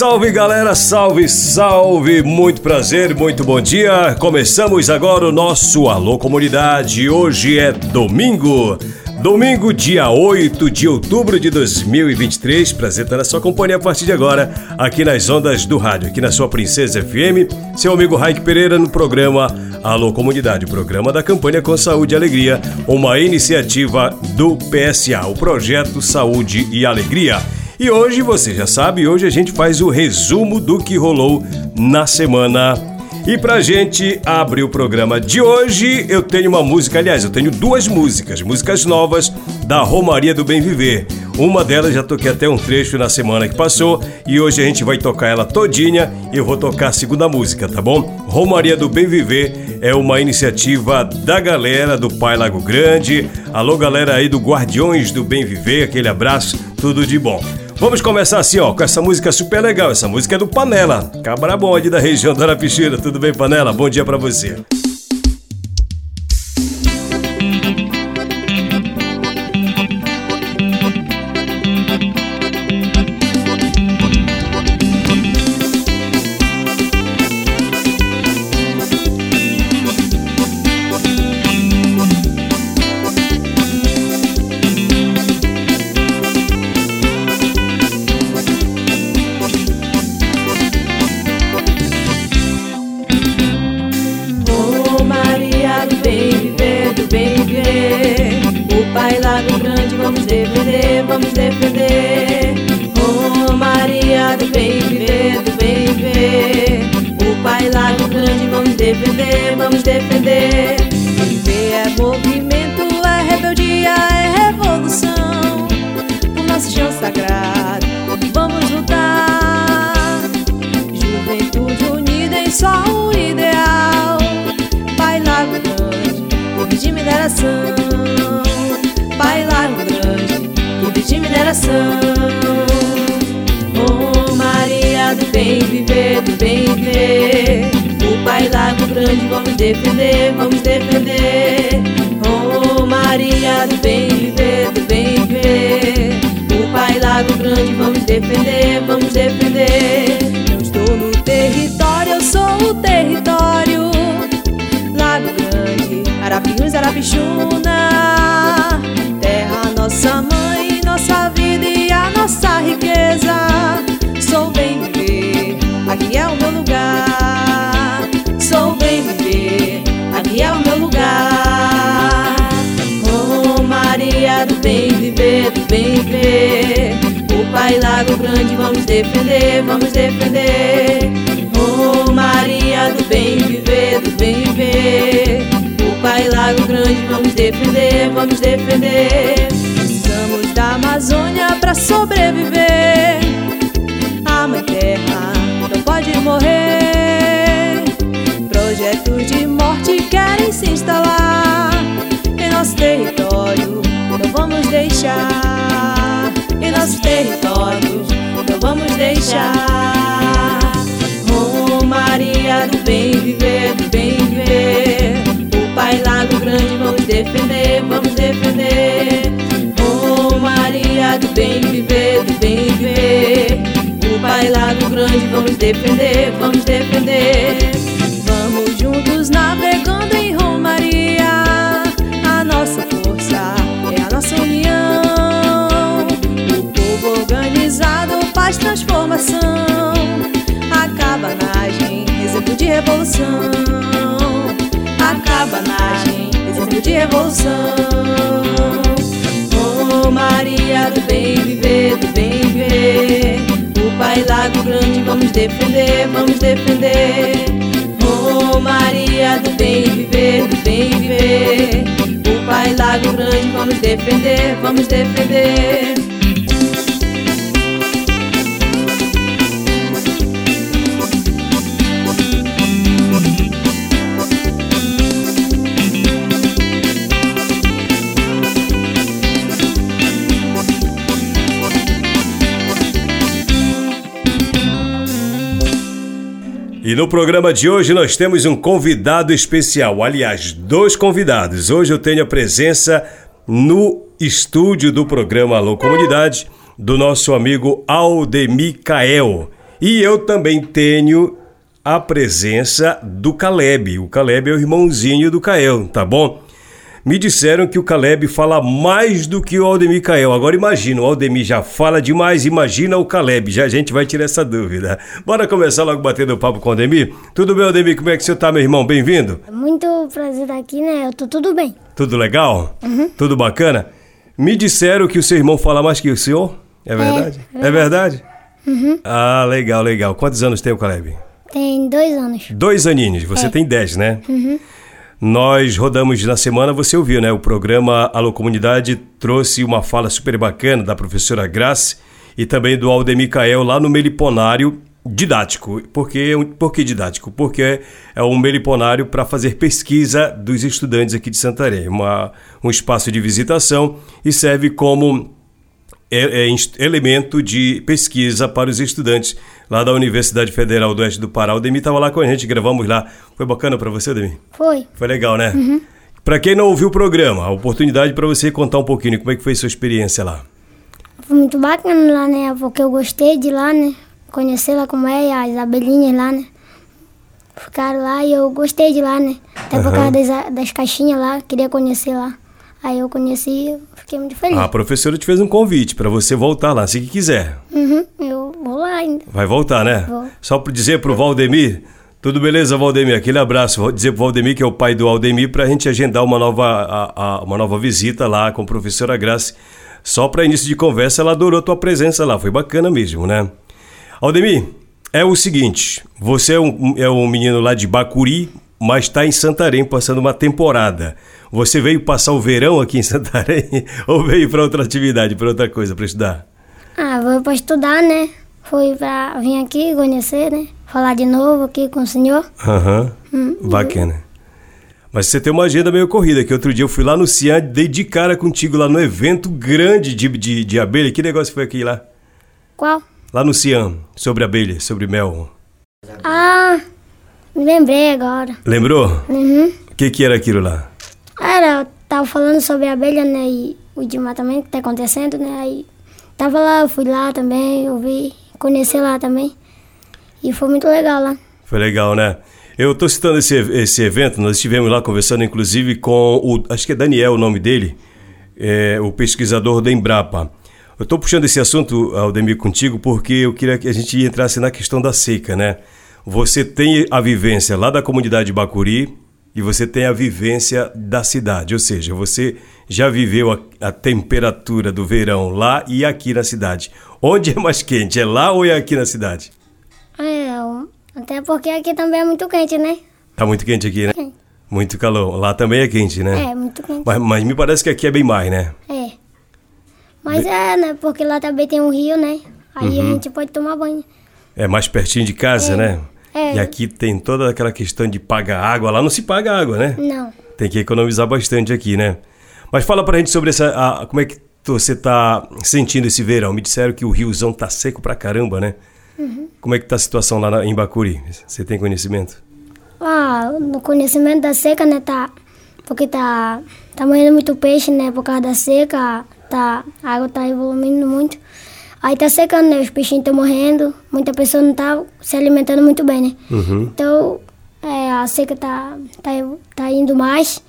Salve galera, salve, salve, muito prazer, muito bom dia. Começamos agora o nosso Alô Comunidade. Hoje é domingo, domingo, dia 8 de outubro de 2023. Prazer estar na sua companhia a partir de agora, aqui nas ondas do rádio, aqui na sua Princesa FM. Seu amigo Raik Pereira no programa Alô Comunidade, programa da campanha Com Saúde e Alegria, uma iniciativa do PSA, o Projeto Saúde e Alegria. E hoje, você já sabe, hoje a gente faz o resumo do que rolou na semana. E pra gente abrir o programa de hoje, eu tenho uma música, aliás, eu tenho duas músicas, músicas novas da Romaria do Bem Viver. Uma delas já toquei até um trecho na semana que passou e hoje a gente vai tocar ela todinha e eu vou tocar a segunda música, tá bom? Romaria do Bem Viver é uma iniciativa da galera do Pai Lago Grande. Alô, galera aí do Guardiões do Bem Viver, aquele abraço, tudo de bom. Vamos começar assim, ó, com essa música super legal. Essa música é do Panela, cabra bonde da região da Arapixira. Tudo bem, Panela? Bom dia para você. Arapixuna Terra nossa mãe, nossa vida e a nossa riqueza. Sou bem viver, aqui é o meu lugar. Sou bem viver, aqui é o meu lugar. Oh Maria do bem viver, do bem viver. O Pai Lago Grande vamos defender, vamos defender. Oh Maria do bem viver, do bem viver Pai Lago Grande vamos defender, vamos defender. Precisamos da Amazônia pra sobreviver. A mãe terra não pode morrer. Projetos de morte querem se instalar. Em nosso território não vamos deixar. Em nossos territórios não vamos deixar defender, vamos defender. Oh Maria do bem viver, do bem viver. O Pai Lago Grande vamos defender, vamos defender. Vamos juntos navegando em Romaria. A nossa força é a nossa união. O povo organizado faz transformação. A cabanagem, exemplo de revolução. A cabanagem, de revolução Oh Maria do bem viver, do bem viver Pai Lago Grande, vamos defender, vamos defender. Oh Maria do bem viver, do bem viver. O Pai Lago Grande, vamos defender, vamos defender. E no programa de hoje nós temos um convidado especial, aliás, dois convidados. Hoje eu tenho a presença no estúdio do programa Alô Comunidade do nosso amigo Aldemicael. E eu também tenho a presença do Caleb. O Caleb é o irmãozinho do Cael, tá bom? Me disseram que o Caleb fala mais do que o Aldemir Cael. Agora imagina, o Aldemir já fala demais, imagina o Caleb. Já a gente vai tirar essa dúvida. Bora começar logo batendo papo com o Aldemir? Tudo bem, Aldemir? Como é que você tá, meu irmão? Bem-vindo. Muito prazer estar aqui, né? Eu tô tudo bem. Tudo legal? Tudo bacana? Me disseram que o seu irmão fala mais que o senhor? É verdade? É, verdade? Ah, legal, legal. Quantos anos tem o Caleb? Tem dois anos. Dois aninhos, você tem dez, né? Nós rodamos na semana, você ouviu, né? O programa Alô Comunidade trouxe uma fala super bacana da professora Grace e também do Aldemir Cael lá no Meliponário didático. Por que, por que didático? Porque é um meliponário para fazer pesquisa dos estudantes aqui de Santarém. Uma, um espaço de visitação e serve como é, é elemento de pesquisa para os estudantes lá da Universidade Federal do Oeste do Pará. O Ademir estava lá com a gente, gravamos lá. Foi bacana para você, Ademir? Foi. Foi legal, né? Para quem não ouviu o programa, a oportunidade para você contar um pouquinho como é que foi a sua experiência lá. Foi muito bacana lá, né? Porque eu gostei de lá, né? Conhecer lá como é, as abelhinhas lá, né? Ficaram lá e eu gostei de lá, né? Até por causa das, das caixinhas lá, queria conhecer lá. Aí eu conheci e fiquei muito feliz. A professora te fez um convite para você voltar lá, se quiser. Uhum, eu vou lá ainda. Vai voltar, né? Vou. Só para dizer pro Valdemir, tudo beleza, Valdemir? Aquele abraço. Vou dizer pro Valdemir, que é o pai do Aldemir, para a gente agendar uma nova, a- a- uma nova visita lá com a professora Grace. Só para início de conversa, ela adorou a tua presença lá. Foi bacana mesmo, né? Aldemir, é o seguinte: você é um, é um menino lá de Bacuri, mas está em Santarém passando uma temporada. Você veio passar o verão aqui em Santarém ou veio para outra atividade, para outra coisa, para estudar? Ah, vou pra estudar, né? Fui pra vir aqui conhecer, né? Falar de novo aqui com o senhor. Aham. Bacana. Mas você tem uma agenda meio corrida, que outro dia eu fui lá no Cian, dei de cara contigo lá no evento grande de, de, de abelha. Que negócio foi aquele lá? Qual? Lá no Cian, sobre abelha, sobre mel. Ah, me lembrei agora. Lembrou? Uhum. O que, que era aquilo lá? Era, tava falando sobre a abelha, né? E o desmatamento que tá acontecendo, né? Aí tava lá, eu fui lá também, eu vi, conheci lá também. E foi muito legal lá. Foi legal, né? Eu tô citando esse, esse evento, nós estivemos lá conversando, inclusive, com o. Acho que é Daniel o nome dele, é, o pesquisador da Embrapa. Eu tô puxando esse assunto, Aldemir, contigo, porque eu queria que a gente entrasse na questão da seca, né? Você tem a vivência lá da comunidade de Bacuri e você tem a vivência da cidade, ou seja, você já viveu a, a temperatura do verão lá e aqui na cidade. Onde é mais quente? É lá ou é aqui na cidade? É, eu- até porque aqui também é muito quente, né? Tá muito quente aqui, né? Muito calor. Lá também é quente, né? É, muito quente. Mas, mas me parece que aqui é bem mais, né? É. Mas é, né? Porque lá também tem um rio, né? Aí Uhum. a gente pode tomar banho. É mais pertinho de casa, É. né? É. E aqui tem toda aquela questão de pagar água. Lá não se paga água, né? Não. Tem que economizar bastante aqui, né? Mas fala pra gente sobre essa. a- como é que você tá sentindo esse verão? Me disseram que o riozão tá seco pra caramba, né? Uhum. Como é que tá a situação lá na- em Bacuri? Você tem conhecimento? Ah, no conhecimento da seca, né, tá... Porque tá, tá morrendo muito peixe, né, por causa da seca, tá, a água tá evoluindo muito. Aí tá secando, né, os peixinhos estão morrendo, muita pessoa não tá se alimentando muito bem, né. Então, é, a seca tá, tá, tá indo mais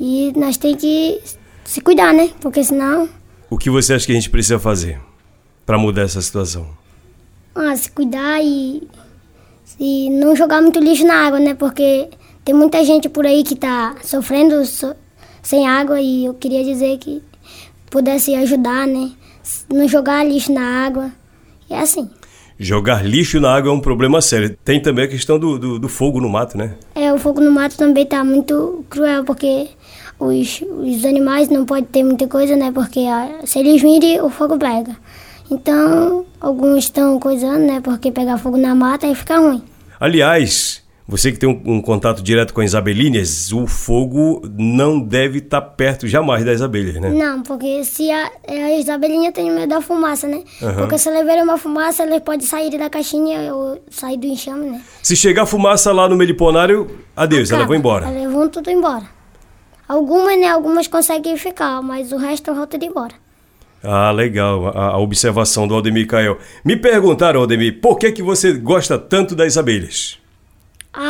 e nós tem que se cuidar, né, porque senão, O que você acha que a gente precisa fazer pra mudar essa situação? ah, se cuidar e, e não jogar muito lixo na água, né? Porque tem muita gente por aí que tá sofrendo so- sem água e eu queria dizer que pudesse ajudar, né? Não jogar lixo na água. E é assim. Jogar lixo na água é um problema sério. Tem também a questão do, do, do fogo no mato, né? É, o fogo no mato também tá muito cruel, porque os, os animais não podem ter muita coisa, né? Porque ah, se eles virem, o fogo pega. Então, alguns estão coisando, né? Porque pegar fogo na mata aí fica ruim. Aliás, você que tem um, um contato direto com as abelhinhas, o fogo não deve estar perto jamais das abelhas, né? Não, porque se a, as abelhinhas têm medo da fumaça, né? Aham. Porque se elas verem uma fumaça, elas podem sair da caixinha ou sair do enxame, né? Se chegar fumaça lá no meliponário, adeus, ela Acaba. vai embora. Elas vão tudo embora. Algumas, né? Algumas conseguem ficar, mas o resto volta de embora. Ah, legal, a, a observação do Aldemir Cael. Me perguntaram, Aldemir, por que, que você gosta tanto das abelhas?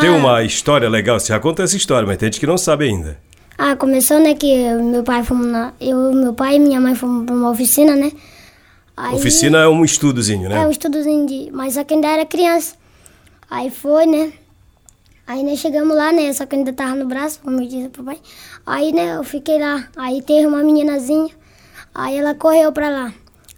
Tem Ah, uma história legal, você já conta essa história, mas tem gente que não sabe ainda. Ah, começou, né, que meu pai fomos na... Eu, meu pai e minha mãe fomos pra uma oficina, né? Aí- Oficina é um estudozinho, É, um né? estudozinho de... Mas só que ainda era criança. Aí foi, né? Aí nós chegamos lá, né? Só que ainda tava no braço, como eu disse pro pai. Aí, né, eu fiquei lá. Aí teve uma meninazinha. Aí ela correu pra lá.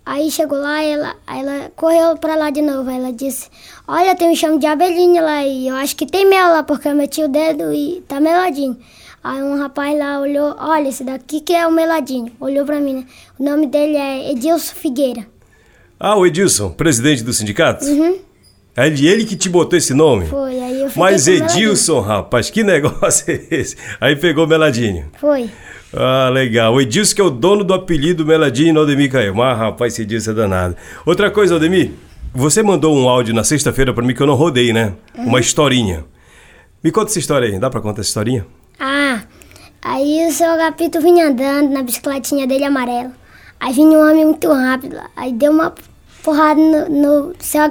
Aí chegou lá, ela, ela correu pra lá de novo. Ela disse, olha, tem um chame de abelhinha lá e eu acho que tem mel lá, porque eu meti o dedo e tá meladinho. Aí um rapaz lá olhou, olha, esse daqui que é o meladinho. Olhou pra mim, né? O nome dele é Edilson Figueira. Ah, o Edilson, presidente do sindicato? É ele, ele que te botou esse nome? Foi, aí eu Mas o. Edilson, rapaz, que negócio é esse? Aí pegou Meladinho. Foi. Ah, legal. O Edilson que é o dono do apelido Meladinho no Aldemir Caio. Mas, rapaz, esse Edilson é danado. Outra coisa, Aldemir, você mandou um áudio na sexta-feira pra mim que eu não rodei, né? Uma historinha. Me conta essa história aí. Dá pra contar essa historinha? Ah, aí o seu Agapito vinha andando na bicicletinha dele amarelo. Aí vinha um homem muito rápido. Aí deu uma porrada no, no seu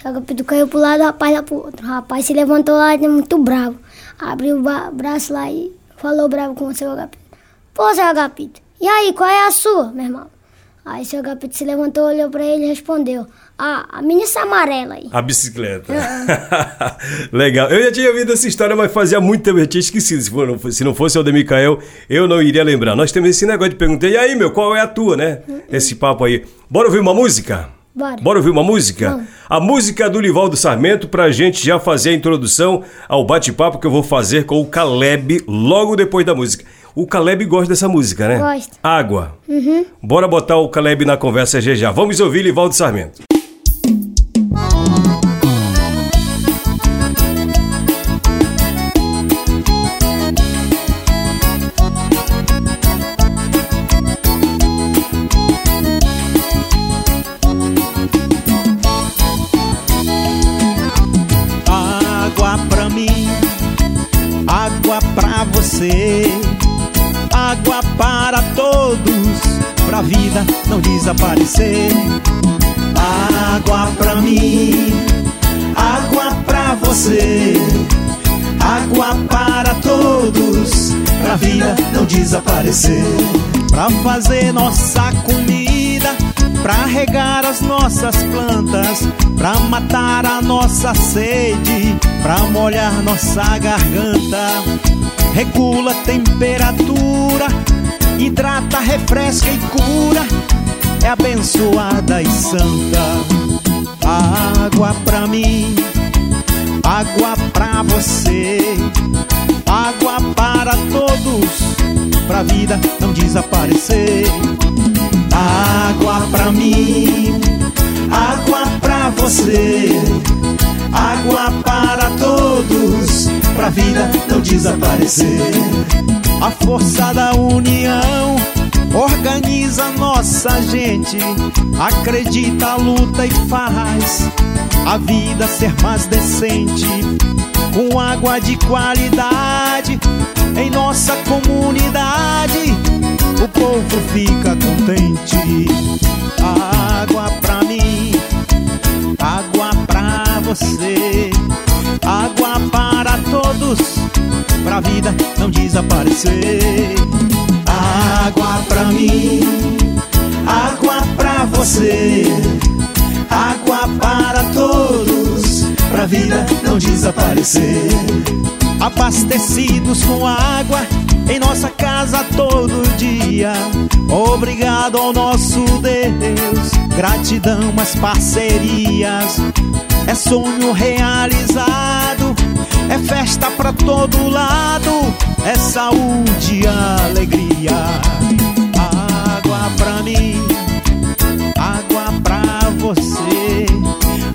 Agapito. O seu Agapito caiu pro lado, o rapaz lá pro outro. O rapaz se levantou lá muito bravo. Abriu o braço lá e falou bravo com o seu Agapito. Pô, seu Agapito, e aí, qual é a sua, meu irmão? Aí o seu Agapito se levantou, olhou pra ele e respondeu. Ah, a menina essa amarela aí. A bicicleta. Legal. Eu já tinha ouvido essa história, mas fazia muito tempo, eu tinha esquecido. Se, for- se não fosse o Aldemir Cael, eu não iria lembrar. Nós temos esse negócio de perguntar, e aí, meu, qual é a tua, né? Esse papo aí. Bora ouvir uma música? Bora. Bora ouvir uma música? A música do Livaldo Sarmento pra gente já fazer a introdução ao bate-papo que eu vou fazer com o Caleb logo depois da música. O Caleb gosta dessa música, né? Gosta. Água. Bora botar o Caleb na conversa já já. Vamos ouvir Livaldo Sarmento. Não desaparecer. Água pra mim, água pra você, água para todos, pra vida não desaparecer. Pra fazer nossa comida, pra regar as nossas plantas, pra matar a nossa sede, pra molhar nossa garganta. Regula a temperatura, hidrata, refresca e cura, é abençoada e santa. Água pra mim, água pra você, água para todos, pra vida não desaparecer. Água pra mim, água pra você, água para todos, pra vida não desaparecer. A força da união organiza nossa gente, acredita, luta e faz a vida ser mais decente. Com água de qualidade em nossa comunidade, o povo fica contente. Água pra mim, água pra você, água para todos, pra vida não desaparecer. Água pra mim, água pra você, água para todos, pra vida não desaparecer. Abastecidos com água em nossa casa todo dia. Obrigado ao nosso Deus, gratidão às parcerias. É sonho é festa pra todo lado, é saúde e alegria. Água pra mim, água pra você,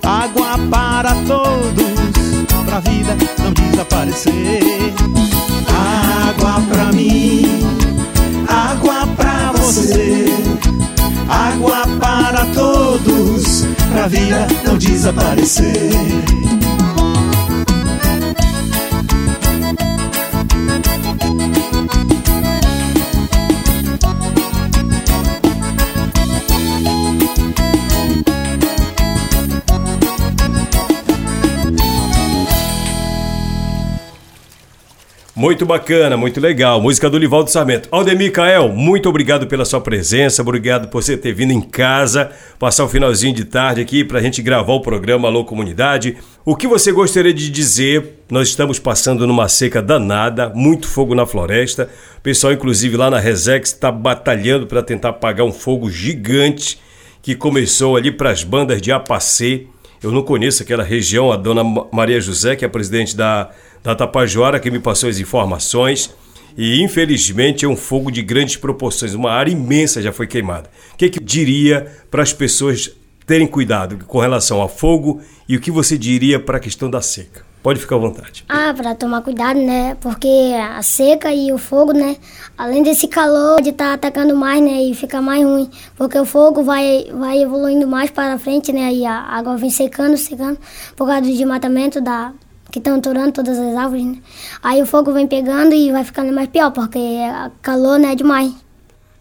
água para todos, pra vida não desaparecer. Água pra mim, água pra você, água para todos, pra vida não desaparecer. Muito bacana, muito legal. Música do Livaldo Sarmento. Aldemir Cael, muito obrigado pela sua presença, obrigado por você ter vindo em casa, passar o finalzinho de tarde aqui pra gente gravar o programa Alô Comunidade. O que você gostaria de dizer? Nós estamos passando numa seca danada, muito fogo na floresta. O pessoal, inclusive, lá na Resex está batalhando para tentar apagar um fogo gigante que começou ali para as bandas de Apacê. Eu não conheço aquela região, a dona Maria José, que é a presidente da da Tapajora que me passou as informações. E infelizmente é um fogo de grandes proporções, uma área imensa já foi queimada. O que, que diria para as pessoas terem cuidado com relação ao fogo e o que você diria para a questão da seca? Pode ficar à vontade. Ah, para tomar cuidado, né? Porque a seca e o fogo, né? Além desse calor de estar tá atacando mais, né? E fica mais ruim. Porque o fogo vai, vai evoluindo mais para frente, né? E a água vem secando, secando. Por causa do desmatamento da, que estão aturando todas as árvores, né? Aí o fogo vem pegando e vai ficando mais pior, porque calor, né, é demais.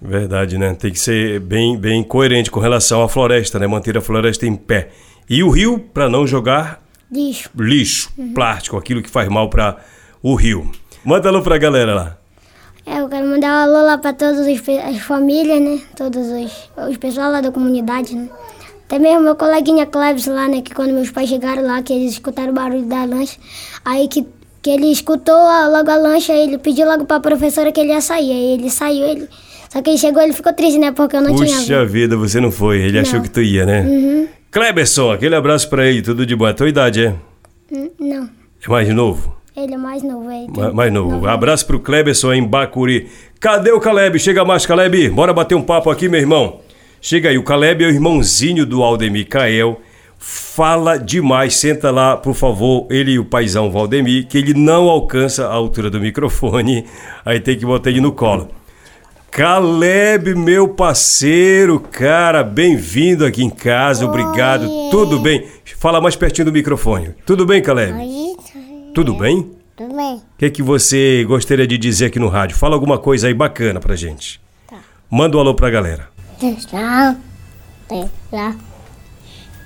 Verdade, né? Tem que ser bem, bem coerente com relação à floresta, né? Manter a floresta em pé. E o rio, para não jogar lixo, lixo uhum. plástico, aquilo que faz mal para o rio. Manda alô pra galera lá. É, eu quero mandar um alô lá para todas as famílias, né? Todos os, os pessoal lá da comunidade, né? Até mesmo meu coleguinha Cleves lá, né? Que quando meus pais chegaram lá, que eles escutaram o barulho da lancha, aí que, que ele escutou logo a lancha, ele pediu logo pra professora que ele ia sair. Aí ele saiu, ele. Só que ele chegou, ele ficou triste, né? Porque eu não Puxa tinha. Puxa vida, você não foi. Ele não. achou que tu ia, né? Uhum. Kleberson, aquele abraço pra ele, tudo de bom. É tua idade, é? Hum, não. É mais novo? Ele é mais novo, é. Ma mais novo. Abraço pro Kleberson em Bacuri. Cadê o Caleb? Chega mais, Caleb. Bora bater um papo aqui, meu irmão. Chega aí, o Caleb é o irmãozinho do Aldemir Cael. Fala demais, senta lá, por favor, ele e o paizão Valdemir, que ele não alcança a altura do microfone, aí tem que botar ele no colo. Caleb, meu parceiro, cara, bem-vindo aqui em casa, obrigado, tudo bem? Fala mais pertinho do microfone. Tudo bem, Caleb? Tudo bem? Tudo bem. O que, é que você gostaria de dizer aqui no rádio? Fala alguma coisa aí bacana pra gente. Tá. Manda um alô pra galera. Tchau.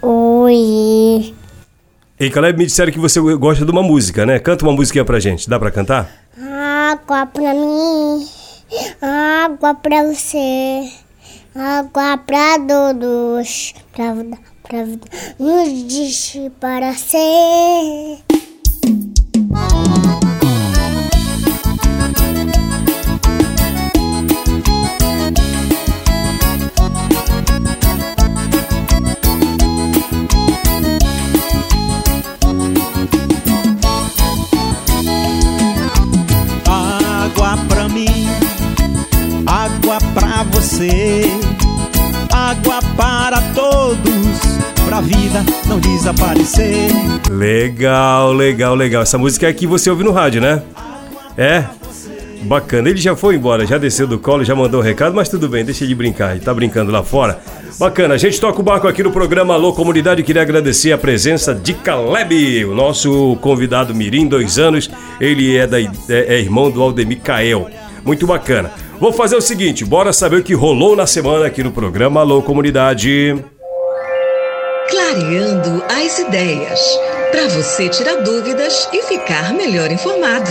Oi. Ei, Caleb, me disseram que você gosta de uma música, né? Canta uma musiquinha pra gente. Dá pra cantar? Água pra mim, água pra você, água pra todos, pra, pra, nos para ser. Vida não desaparecer. Legal, legal, legal. Essa música é que você ouve no rádio, né? É? Bacana. Ele já foi embora, já desceu do colo, já mandou o um recado, mas tudo bem, deixa de brincar. Ele tá brincando lá fora. Bacana. A gente toca o barco aqui no programa Alô Comunidade. Queria agradecer a presença de Caleb, o nosso convidado Mirim, dois anos. Ele é, da, é, é irmão do Aldemir Cael. Muito bacana. Vou fazer o seguinte, bora saber o que rolou na semana aqui no programa Alô Comunidade. Clareando as ideias, para você tirar dúvidas e ficar melhor informado.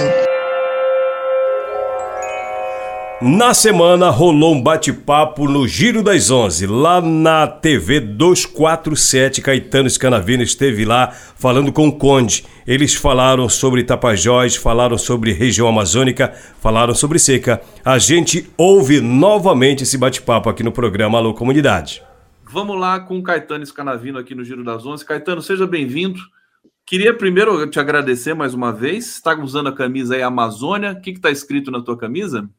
Na semana rolou um bate-papo no Giro das Onze, lá na TV 247. Caetano Scanavino esteve lá falando com o Conde. Eles falaram sobre Tapajós, falaram sobre região amazônica, falaram sobre seca. A gente ouve novamente esse bate-papo aqui no programa Alô Comunidade. Vamos lá com o Caetano Scanavino aqui no Giro das Onze. Caetano, seja bem-vindo. Queria primeiro te agradecer mais uma vez. Está usando a camisa aí Amazônia. O que está escrito na tua camisa?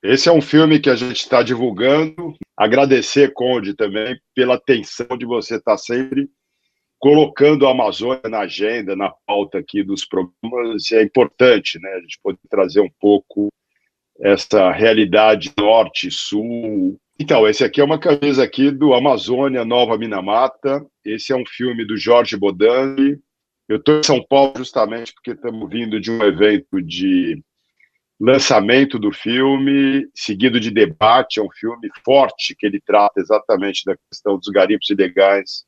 Esse é um filme que a gente está divulgando. Agradecer, Conde, também pela atenção de você estar tá sempre colocando a Amazônia na agenda, na pauta aqui dos programas. É importante, né? A gente poder trazer um pouco essa realidade norte-sul. Então, esse aqui é uma camisa aqui do Amazônia Nova Minamata. Esse é um filme do Jorge Bodani. Eu estou em São Paulo justamente porque estamos vindo de um evento de lançamento do filme, seguido de debate, é um filme forte que ele trata exatamente da questão dos garimpos ilegais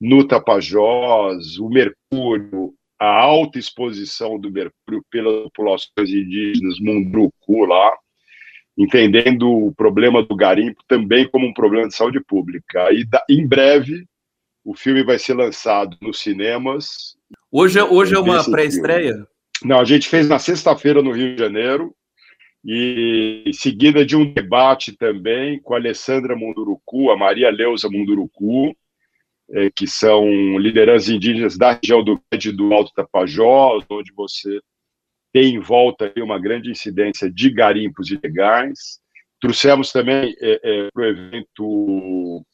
no Tapajós, o mercúrio, a alta exposição do mercúrio pelas populações indígenas Munduruku lá, entendendo o problema do garimpo também como um problema de saúde pública. E em breve o filme vai ser lançado nos cinemas. Hoje, é, hoje é uma pré-estreia? Não, a gente fez na sexta-feira no Rio de Janeiro, e seguida de um debate também com a Alessandra Munduruku, a Maria Leusa Munduruku, é, que são lideranças indígenas da região do Médio do Alto Tapajós, onde você tem em volta uma grande incidência de garimpos ilegais. Trouxemos também é, é, para o evento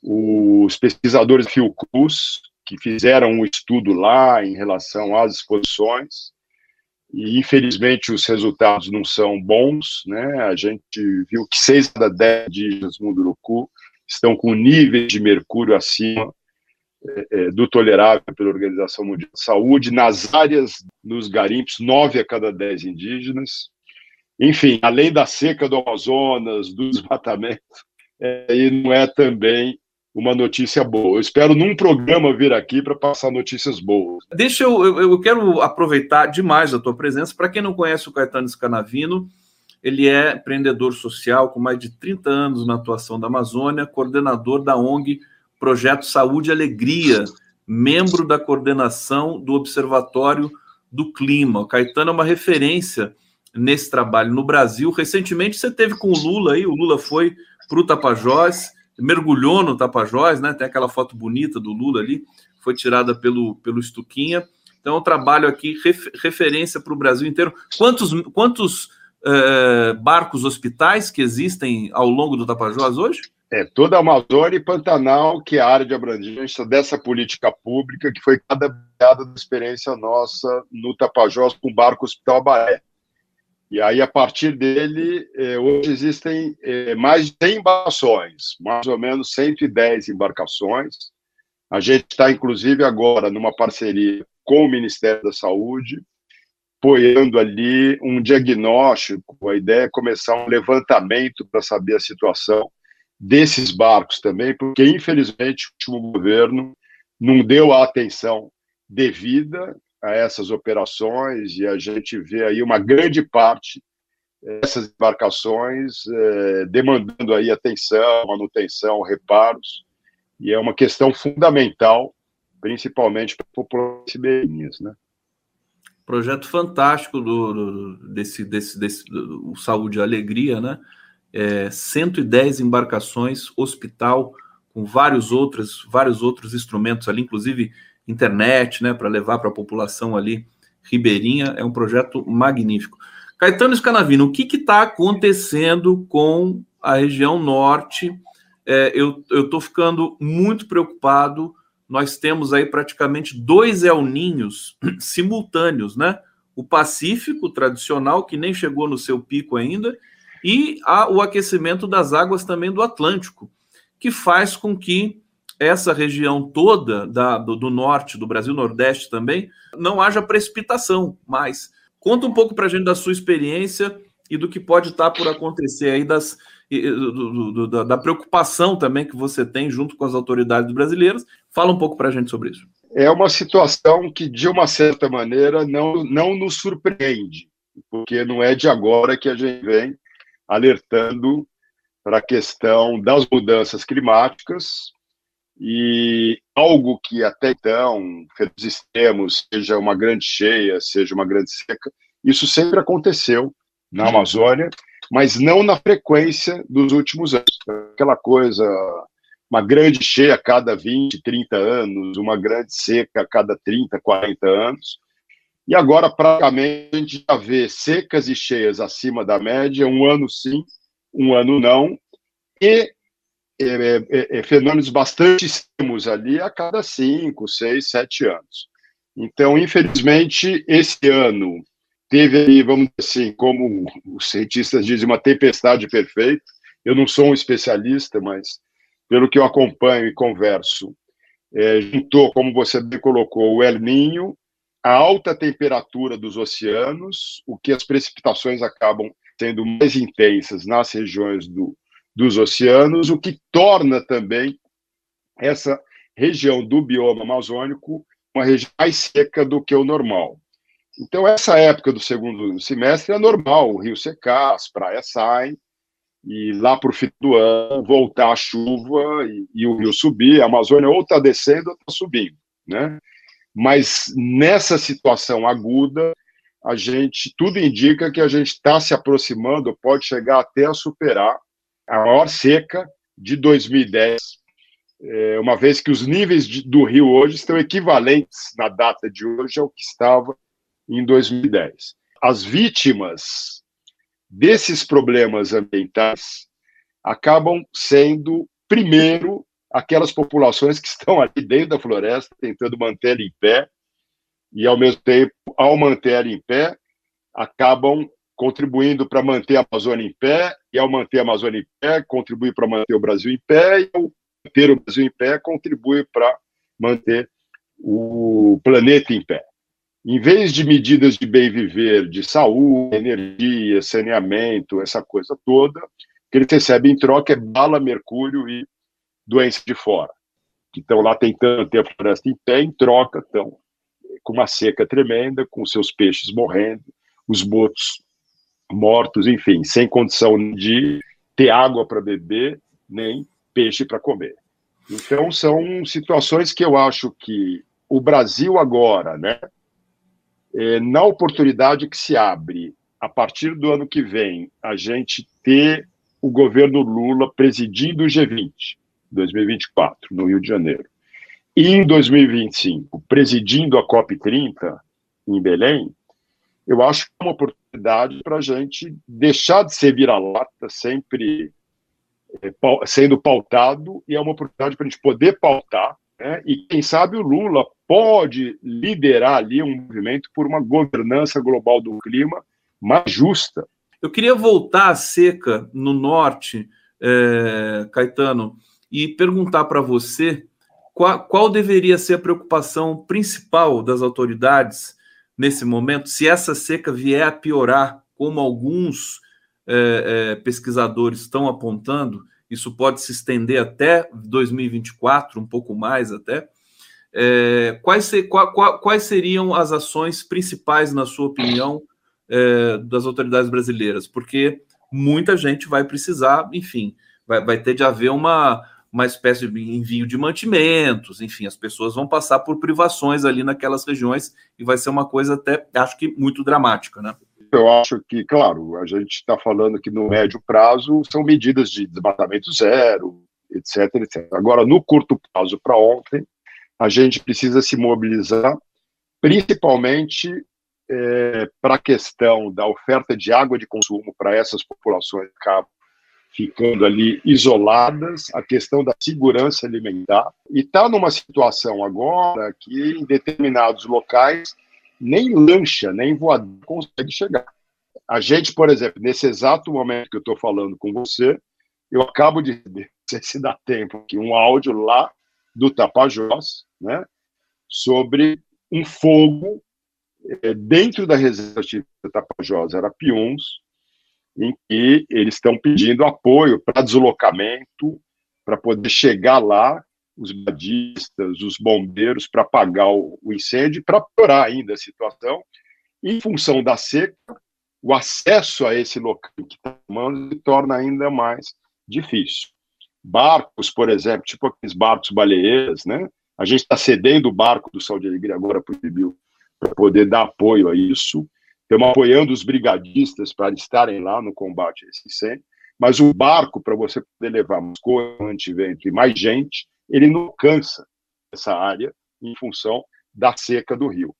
os pesquisadores da Fiocruz, que fizeram um estudo lá em relação às exposições, e infelizmente os resultados não são bons, né? A gente viu que seis da dez indígenas Munduruku estão com níveis de mercúrio acima do tolerável pela Organização Mundial de Saúde. Nas áreas, nos garimpos, nove a cada dez indígenas. Enfim, além da seca do Amazonas, do desmatamento, é, e não é também uma notícia boa. Eu espero num programa vir aqui para passar notícias boas. Deixa eu, eu, eu, quero aproveitar demais a tua presença. Para quem não conhece o Caetano Scanavino, ele é empreendedor social com mais de 30 anos na atuação da Amazônia, coordenador da ONG Projeto Saúde e Alegria, membro da coordenação do Observatório do Clima. O Caetano é uma referência nesse trabalho no Brasil. Recentemente você teve com o Lula aí, o Lula foi para o Tapajós mergulhou no Tapajós, né? Tem aquela foto bonita do Lula ali, foi tirada pelo, pelo Estuquinha. Então, eu trabalho aqui, referência para o Brasil inteiro. Quantos, quantos é, barcos hospitais que existem ao longo do Tapajós hoje? É, toda a Amazônia e Pantanal, que é a área de abrangência dessa política pública, que foi cada da experiência nossa no Tapajós com o barco Hospital Abaé. E aí, a partir dele, eh, hoje existem eh, mais de 100 embarcações, mais ou menos 110 embarcações. A gente está, inclusive, agora numa parceria com o Ministério da Saúde, apoiando ali um diagnóstico. A ideia é começar um levantamento para saber a situação desses barcos também, porque, infelizmente, o último governo não deu a atenção devida a essas operações e a gente vê aí uma grande parte dessas embarcações é, demandando aí atenção, manutenção, reparos, e é uma questão fundamental, principalmente para a população ribeirinhas, né? Projeto fantástico do, do desse, desse, desse do, Saúde e Alegria, né? É, 110 embarcações, hospital, com vários outros, vários outros instrumentos ali, inclusive internet, né, para levar para a população ali ribeirinha. É um projeto magnífico. Caetano Scanavino, o que está acontecendo com a região norte? É, eu estou ficando muito preocupado. Nós temos aí praticamente dois El Ninhos simultâneos, né? O Pacífico tradicional, que nem chegou no seu pico ainda, e o aquecimento das águas também do Atlântico, que faz com que essa região toda da, do, do, norte, do Brasil Nordeste também, não haja precipitação mais. Conta um pouco para a gente da sua experiência e do que pode estar por acontecer aí, das, do, do, da, preocupação também que você tem junto com as autoridades brasileiras. Fala um pouco para a gente sobre isso. É uma situação que, de uma certa maneira, não, não nos surpreende, porque não é de agora que a gente vem alertando para a questão das mudanças climáticas e algo que até então, extremos, seja uma grande cheia, seja uma grande seca, isso sempre aconteceu na Amazônia, mas não na frequência dos últimos anos. Aquela coisa, uma grande cheia a cada 20, 30 anos, uma grande seca a cada 30, 40 anos. E agora, praticamente, a gente já vê secas e cheias acima da média, um ano sim, um ano não, e é, é, é, fenômenos bastante extremos ali a cada cinco, seis, sete anos. Então, infelizmente, esse ano teve aí, vamos dizer assim, como os cientistas dizem, uma tempestade perfeita. Eu não sou um especialista, mas pelo que eu acompanho e converso, é, juntou, como você bem colocou, o El Ninho, a alta temperatura dos oceanos, o que as precipitações acabam sendo mais intensas nas regiões do, dos oceanos, o que torna também essa região do bioma amazônico uma região mais seca do que o normal. Então, essa época do segundo semestre é normal, o rio secar, as praias saem, e lá para o fim do ano voltar a chuva e, e o rio subir, a Amazônia ou está descendo ou está subindo, né? Mas nessa situação aguda, a gente, tudo indica que a gente está se aproximando, pode chegar até a superar a maior seca de 2010, é, uma vez que os níveis do rio hoje estão equivalentes na data de hoje ao que estava em 2010. As vítimas desses problemas ambientais acabam sendo, primeiro, aquelas populações que estão ali dentro da floresta, tentando manter ela em pé, e, ao mesmo tempo, ao manter ela em pé, acabam contribuindo para manter a Amazônia em pé, e ao manter a Amazônia em pé, contribui para manter o Brasil em pé, e ao manter o Brasil em pé, contribui para manter o planeta em pé. Em vez de medidas de bem viver, de saúde, energia, saneamento, essa coisa toda, que eles recebem em troca é bala, mercúrio e doença de fora. Que estão lá tentando ter a floresta em pé, em troca estão com uma seca tremenda, com seus peixes morrendo, os botos mortos, enfim, sem condição de ter água para beber, nem peixe para comer. Então, são situações que eu acho que o Brasil agora, né, na oportunidade que se abre a partir do ano que vem, a gente ter o governo Lula presidindo o G20, 2024, no Rio de Janeiro, e em 2025, presidindo a COP30 em Belém, eu acho que é uma oportunidade para a gente deixar de ser vira-lata, sempre é, sendo pautado, e é uma oportunidade para a gente poder pautar, né? e quem sabe o Lula pode liderar ali um movimento por uma governança global do clima mais justa. Eu queria voltar à seca no norte, é, Caetano, e perguntar para você qual, qual deveria ser a preocupação principal das autoridades nesse momento, se essa seca vier a piorar, como alguns é, é, pesquisadores estão apontando, isso pode se estender até 2024, um pouco mais até. É, quais, ser, qual, qual, quais, seriam as ações principais, na sua opinião, é, das autoridades brasileiras? Porque muita gente vai precisar, enfim, vai, vai ter de haver uma, uma espécie de envio de mantimentos, enfim, as pessoas vão passar por privações ali naquelas regiões e vai ser uma coisa até, acho que, muito dramática, né? Eu acho que, claro, a gente está falando que no médio prazo são medidas de desmatamento zero, etc, etc. Agora, no curto prazo, para ontem, a gente precisa se mobilizar, principalmente é, para a questão da oferta de água de consumo para essas populações que acabam ficando ali isoladas, a questão da segurança alimentar, e está numa situação agora que em determinados locais nem lancha, nem voador consegue chegar. A gente, por exemplo, nesse exato momento que eu estou falando com você, eu acabo de receber, não sei se dá tempo aqui, um áudio lá do Tapajós, né, sobre um fogo é, dentro da reserva de Tapajós, Arapiuns, em que eles estão pedindo apoio para deslocamento, para poder chegar lá, os badistas, os bombeiros, para apagar o, incêndio, para piorar ainda a situação, em função da seca o acesso a esse local que está tomando se torna ainda mais difícil. Barcos, por exemplo, tipo aqueles barcos baleeiras, né? A gente está cedendo o barco do Saúde e Alegria agora para o Bibil para poder dar apoio a isso. Estamos apoiando os brigadistas para estarem lá no combate a esse incêndio. Mas o barco, para você poder levar mais coisa, e mais gente, ele não alcança essa área em função da seca do rio.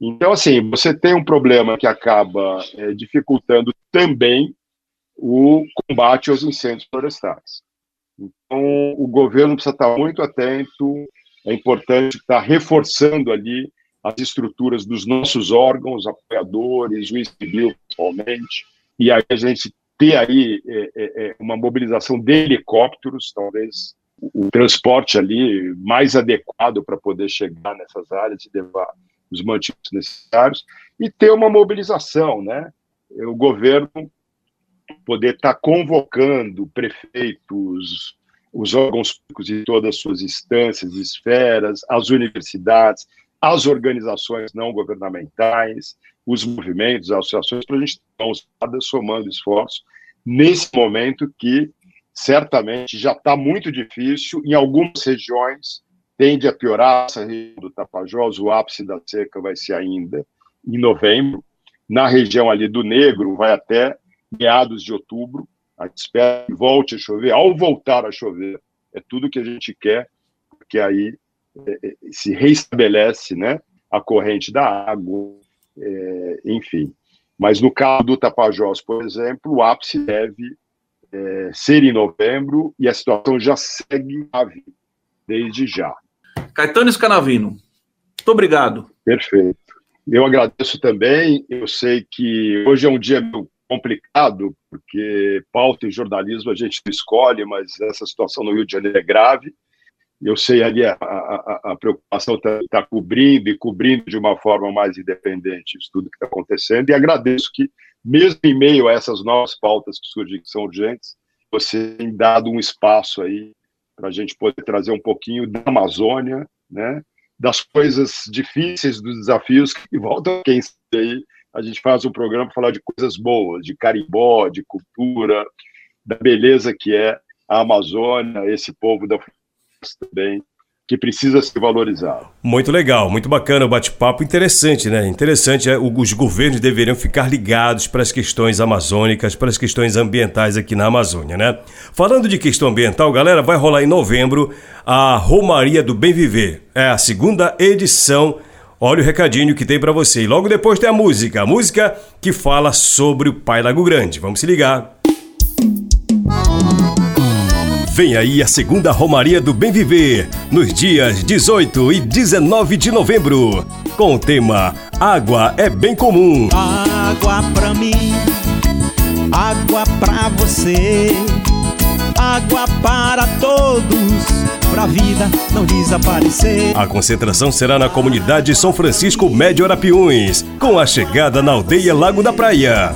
Então, assim, você tem um problema que acaba é, dificultando também o combate aos incêndios florestais. Então, o governo precisa estar muito atento, é importante estar reforçando ali as estruturas dos nossos órgãos, apoiadores, o civil, principalmente, e aí a gente ter aí é, é, é, uma mobilização de helicópteros, talvez o transporte ali mais adequado para poder chegar nessas áreas e levar os mantimentos necessários, e ter uma mobilização, né? O governo poder estar tá convocando prefeitos, os órgãos públicos e todas as suas instâncias, esferas, as universidades, as organizações não governamentais, os movimentos, as associações, para a gente estar somando esforços nesse momento que certamente já está muito difícil, em algumas regiões tende a piorar, essa região do Tapajós, o ápice da seca vai ser ainda em novembro, na região ali do Negro vai até meados de outubro, a gente espera que volte a chover, ao voltar a chover, é tudo que a gente quer, porque aí é, é, se reestabelece né, a corrente da água, é, enfim. Mas no caso do Tapajós, por exemplo, o ápice deve é, ser em novembro e a situação já segue grave desde já. Caetano Scanavino, muito obrigado. Perfeito. Eu agradeço também. Eu sei que hoje é um dia complicado, porque pauta em jornalismo a gente não escolhe, mas essa situação no Rio de Janeiro é grave. Eu sei ali a, a, a preocupação está tá cobrindo e cobrindo de uma forma mais independente isso tudo que está acontecendo, e agradeço que, mesmo em meio a essas novas pautas que surgem, que são urgentes, você tem dado um espaço aí para a gente poder trazer um pouquinho da Amazônia, né, das coisas difíceis, dos desafios que voltam quem aí a gente faz um programa para falar de coisas boas, de carimbó, de cultura, da beleza que é a Amazônia, esse povo da também que precisa ser valorizado. Muito legal, muito bacana o bate-papo, interessante, né? Interessante, é, os governos deveriam ficar ligados para as questões amazônicas, para as questões ambientais aqui na Amazônia, né? Falando de questão ambiental, galera, vai rolar em novembro a Romaria do Bem Viver. É a segunda edição. Olha o recadinho que tem para você. E logo depois tem a música, a música que fala sobre o Pai Lago Grande. Vamos se ligar. Vem aí a segunda Romaria do Bem Viver, nos dias 18 e 19 de novembro, com o tema Água é Bem Comum. Água pra mim, água pra você, água para todos, pra vida não desaparecer. A concentração será na comunidade São Francisco Médio Arapiuns, com a chegada na aldeia Lago da Praia.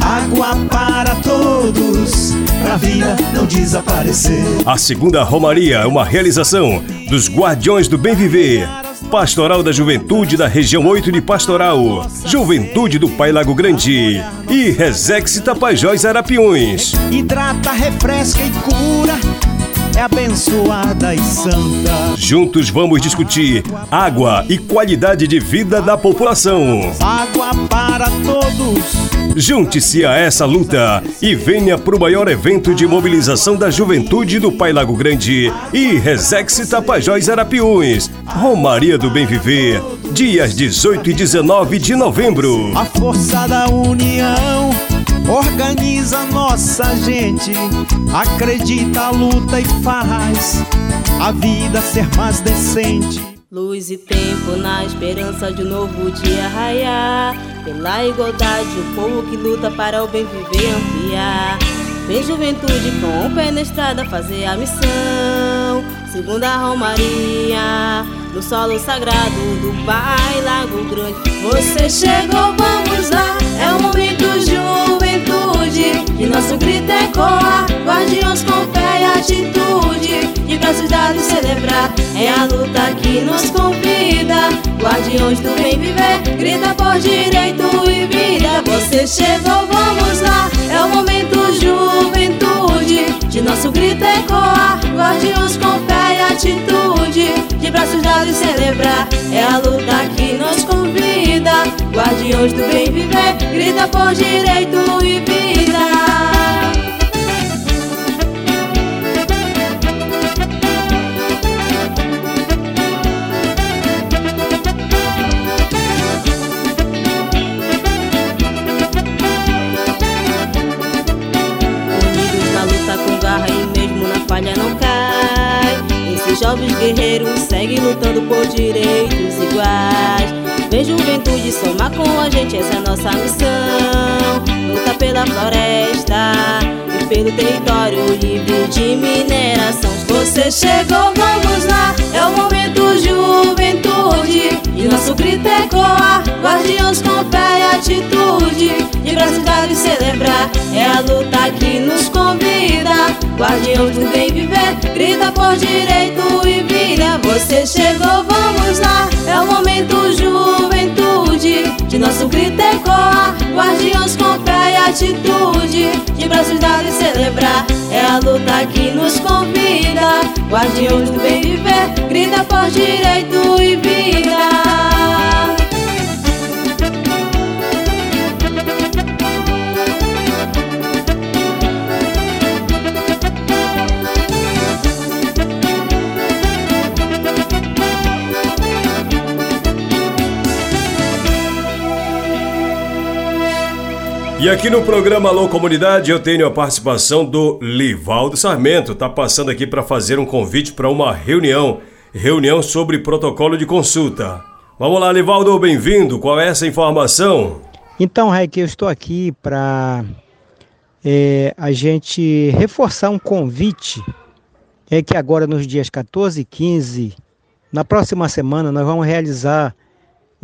Água para todos, pra vida não desaparecer. A segunda Romaria é uma realização dos Guardiões do Bem Viver. Pastoral da Juventude da Região 8 de Pastoral, Juventude do Pai Lago Grande e Resex Tapajós Arapiões. Hidrata, refresca e cura é abençoada e santa. Juntos vamos discutir água e qualidade de vida da população. Água para todos. Junte-se a essa luta e venha para o maior evento de mobilização da juventude do Pai Lago Grande e Resex Tapajós Arapiuns. Romaria do Bem Viver, dias 18 e 19 de novembro. A força da união organiza nossa gente, acredita, luta e faz a vida ser mais decente. Luz e tempo na esperança de um novo dia raiar. Pela igualdade, o povo que luta para o bem viver ampliar. Vem juventude com o pé na estrada fazer a missão. Segunda Romaria, no solo sagrado do Pai Lago Grande. Você chegou, vamos lá, é o momento juventude. E nosso grito é colar, guardiões com fé e atitude. De pra cidade celebrar, é a luta que nos convida. Guardiões do bem viver, grita por direito e vida. Você chegou, vamos lá, é o momento juventude. De nosso grito ecoar, guarde-os com fé e atitude. De braços dados celebrar, é a luta que nos convida. Guardiões do bem viver, grita por direito e vida. Jovens guerreiros seguem lutando por direitos iguais. Vem juventude somar com a gente, essa é nossa missão. Luta pela floresta e pelo território livre de mineração. Você chegou, vamos lá, é o momento juventude. E nosso grito é coar, guardiões com fé e atitude. De braços dados celebrar, é a luta que nos convida. Guardiões do bem viver, grita por direito e vida. Você chegou, vamos lá, é o momento juventude. De nosso grito ecoar, guardiões com fé e atitude. De braços dados celebrar, é a luta que nos convida. Guardiões do bem viver, grita por direito e vida. E aqui no programa Alô Comunidade eu tenho a participação do Livaldo Sarmento. Tá passando aqui para fazer um convite para uma reunião, reunião sobre protocolo de consulta. Vamos lá, Livaldo, bem-vindo. Qual é essa informação? Então, Raik, eu estou aqui para é, a gente reforçar um convite. É que agora nos dias 14 e 15, na próxima semana, nós vamos realizar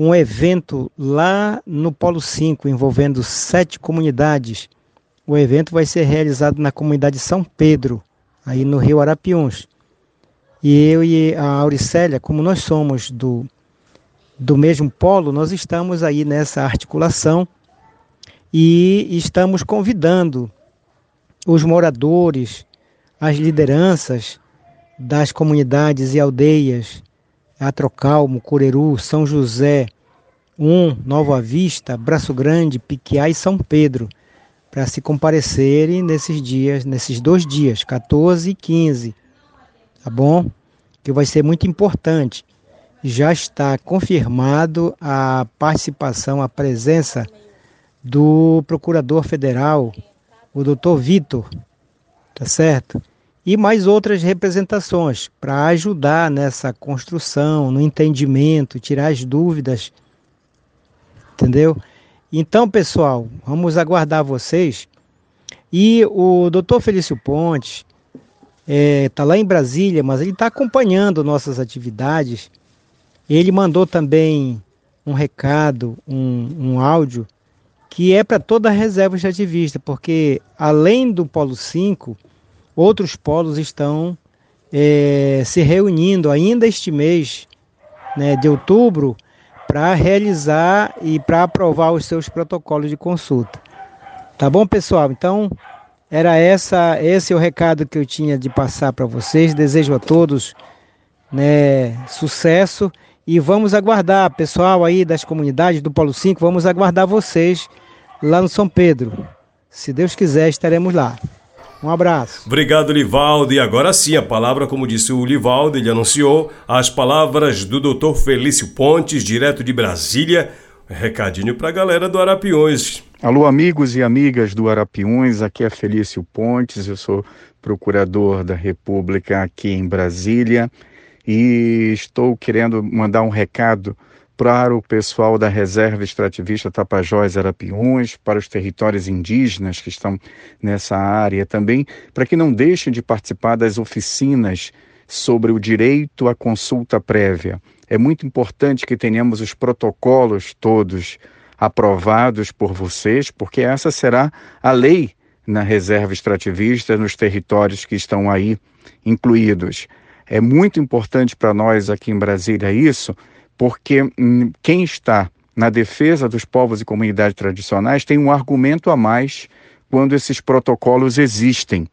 um evento lá no Polo 5, envolvendo sete comunidades. O evento vai ser realizado na comunidade São Pedro, aí no Rio Arapiuns. E eu e a Auricélia, como nós somos do, do mesmo polo, nós estamos aí nessa articulação e estamos convidando os moradores, as lideranças das comunidades e aldeias Atrocalmo, Cureru, São José, um, Nova Vista, Braço Grande, Piquiá e São Pedro, para se comparecerem nesses dias, nesses dois dias, 14 e 15, tá bom? Que vai ser muito importante. Já está confirmado a participação, a presença do Procurador Federal, o doutor Vitor, tá certo? E mais outras representações para ajudar nessa construção, no entendimento, tirar as dúvidas. Entendeu? Então, pessoal, vamos aguardar vocês. E o doutor Felício Pontes está é, tá lá em Brasília, mas ele está acompanhando nossas atividades. Ele mandou também um recado, um, um áudio, que é para toda a reserva extrativista, porque além do Polo 5, outros polos estão é, se reunindo ainda este mês né, de outubro para realizar e para aprovar os seus protocolos de consulta. Tá bom, pessoal? Então, era essa, esse é o recado que eu tinha de passar para vocês. Desejo a todos né, sucesso e vamos aguardar, pessoal aí das comunidades do Polo 5, vamos aguardar vocês lá no São Pedro. Se Deus quiser, estaremos lá. Um abraço. Obrigado, Livaldo. E agora sim, a palavra, como disse o Livaldo, ele anunciou as palavras do Dr. Felício Pontes, direto de Brasília. Recadinho para a galera do Arapiões. Alô, amigos e amigas do Arapiões, aqui é Felício Pontes, eu sou procurador da República aqui em Brasília e estou querendo mandar um recado para o pessoal da Reserva Extrativista Tapajós Arapiuns, para os territórios indígenas que estão nessa área também, para que não deixem de participar das oficinas sobre o direito à consulta prévia. É muito importante que tenhamos os protocolos todos aprovados por vocês, porque essa será a lei na reserva extrativista nos territórios que estão aí incluídos. É muito importante para nós aqui em Brasília isso, porque hum, quem está na defesa dos povos e comunidades tradicionais tem um argumento a mais quando esses protocolos existem.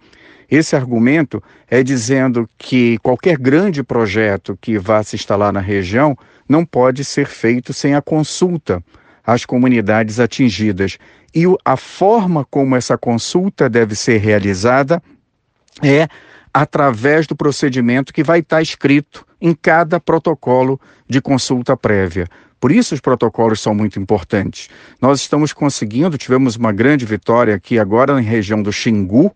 Esse argumento é dizendo que qualquer grande projeto que vá se instalar na região não pode ser feito sem a consulta as comunidades atingidas. E a forma como essa consulta deve ser realizada é através do procedimento que vai estar escrito em cada protocolo de consulta prévia. Por isso os protocolos são muito importantes. Nós estamos conseguindo, tivemos uma grande vitória aqui agora na região do Xingu,